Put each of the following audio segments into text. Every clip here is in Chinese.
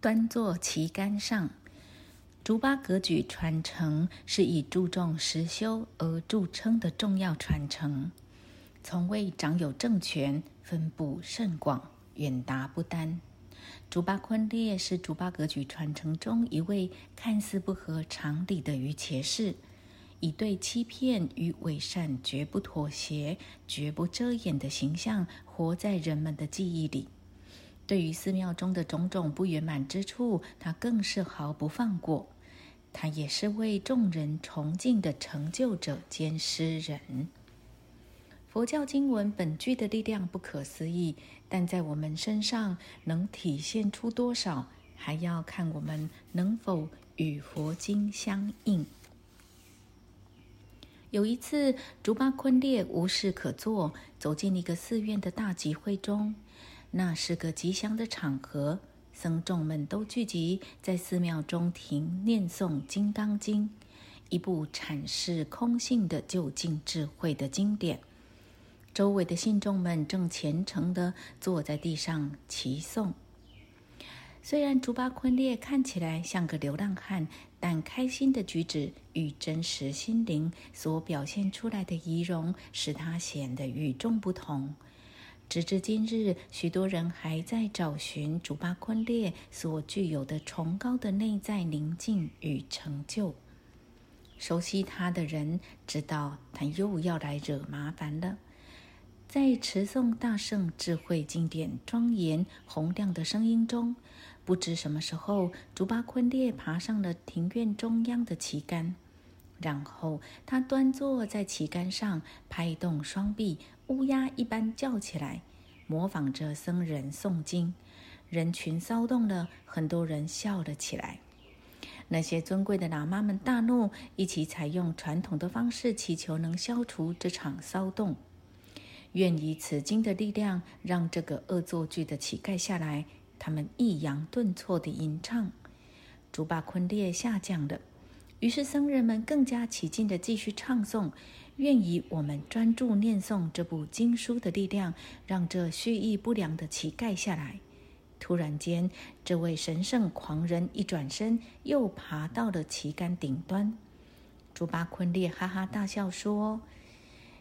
端坐旗杆上。竹巴格局传承是以注重实修而著称的重要传承，从未掌有政权，分布甚广，远达不丹。竹巴坤烈是竹巴格局传承中一位看似不合常理的愚邪士，以对欺骗与伪善绝不妥协、绝不遮掩的形象，活在人们的记忆里。对于寺庙中的种种不圆满之处，他更是毫不放过。他也是为众人崇敬的成就者兼诗人。佛教经文本具的力量不可思议，但在我们身上能体现出多少，还要看我们能否与佛经相应。有一次，竹巴坤烈无事可做，走进一个寺院的大集会中。那是个吉祥的场合，僧众们都聚集在寺庙中庭念诵《金刚经》，一部阐释空性的究竟智慧的经典。周围的信众们正虔诚地坐在地上齐诵。虽然竹巴坤烈看起来像个流浪汉，但开心的举止与真实心灵所表现出来的仪容，使他显得与众不同。直至今日，许多人还在找寻竹巴坤烈所具有的崇高的内在宁静与成就。熟悉他的人知道，他又要来惹麻烦了。在持诵大圣智慧经典庄严洪亮的声音中，不知什么时候，竹巴坤烈爬上了庭院中央的旗杆。然后他端坐在旗杆上，拍动双臂，乌鸦一般叫起来，模仿着僧人诵经。人群骚动了，很多人笑了起来。那些尊贵的喇嘛们大怒，一起采用传统的方式，祈求能消除这场骚动。愿以此经的力量，让这个恶作剧的乞丐下来。他们抑扬顿挫地吟唱。竹巴坤烈下降了。于是僧人们更加起劲地继续唱诵，愿以我们专注念诵这部经书的力量，让这蓄意不良的乞丐下来。突然间，这位神圣狂人一转身，又爬到了旗杆顶端。朱巴坤烈哈哈大笑说：“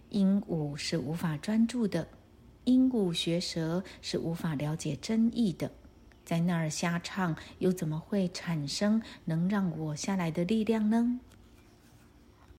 鹦鹉是无法专注的，鹦鹉学舌是无法了解真意的。”在那儿瞎唱，又怎么会产生能让我下来的力量呢？